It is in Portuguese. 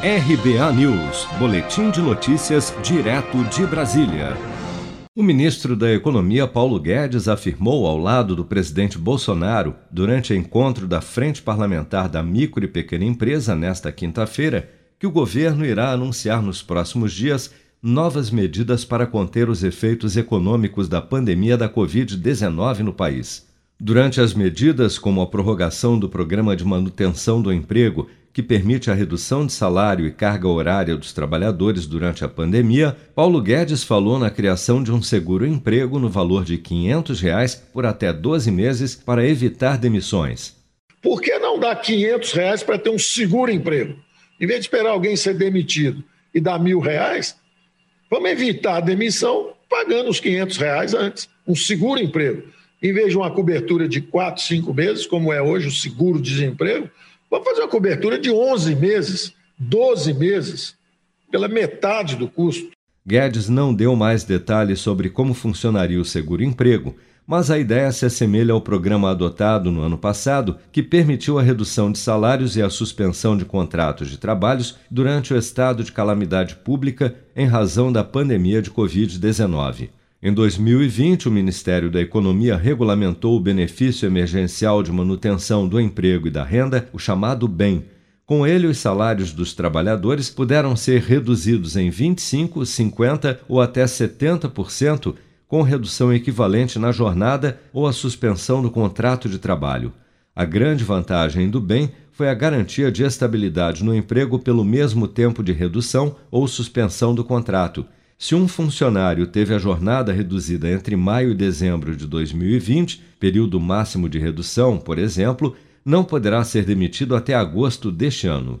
RBA News, Boletim de Notícias, direto de Brasília. O ministro da Economia, Paulo Guedes, afirmou ao lado do presidente Bolsonaro, durante encontro da Frente Parlamentar da Micro e Pequena Empresa nesta quinta-feira, que o governo irá anunciar nos próximos dias novas medidas para conter os efeitos econômicos da pandemia da Covid-19 no país. Durante as medidas, como a prorrogação do Programa de Manutenção do Emprego que permite a redução de salário e carga horária dos trabalhadores durante a pandemia, Paulo Guedes falou na criação de um seguro-emprego no valor de 500 reais por até 12 meses para evitar demissões. Por que não dar 500 reais para ter um seguro-emprego? Em vez de esperar alguém ser demitido e dar mil reais, vamos evitar a demissão pagando os 500 reais antes, um seguro-emprego. Em vez de uma cobertura de 4, 5 meses, como é hoje o seguro-desemprego, Vamos fazer uma cobertura de 11 meses, 12 meses, pela metade do custo. Guedes não deu mais detalhes sobre como funcionaria o seguro-emprego, mas a ideia se assemelha ao programa adotado no ano passado, que permitiu a redução de salários e a suspensão de contratos de trabalhos durante o estado de calamidade pública em razão da pandemia de Covid-19. Em 2020, o Ministério da Economia regulamentou o benefício emergencial de manutenção do emprego e da renda, o chamado BEM. Com ele, os salários dos trabalhadores puderam ser reduzidos em 25, 50 ou até 70%, com redução equivalente na jornada ou a suspensão do contrato de trabalho. A grande vantagem do BEM foi a garantia de estabilidade no emprego pelo mesmo tempo de redução ou suspensão do contrato se um funcionário teve a jornada reduzida entre maio e dezembro de 2020, período máximo de redução, por exemplo, não poderá ser demitido até agosto deste ano.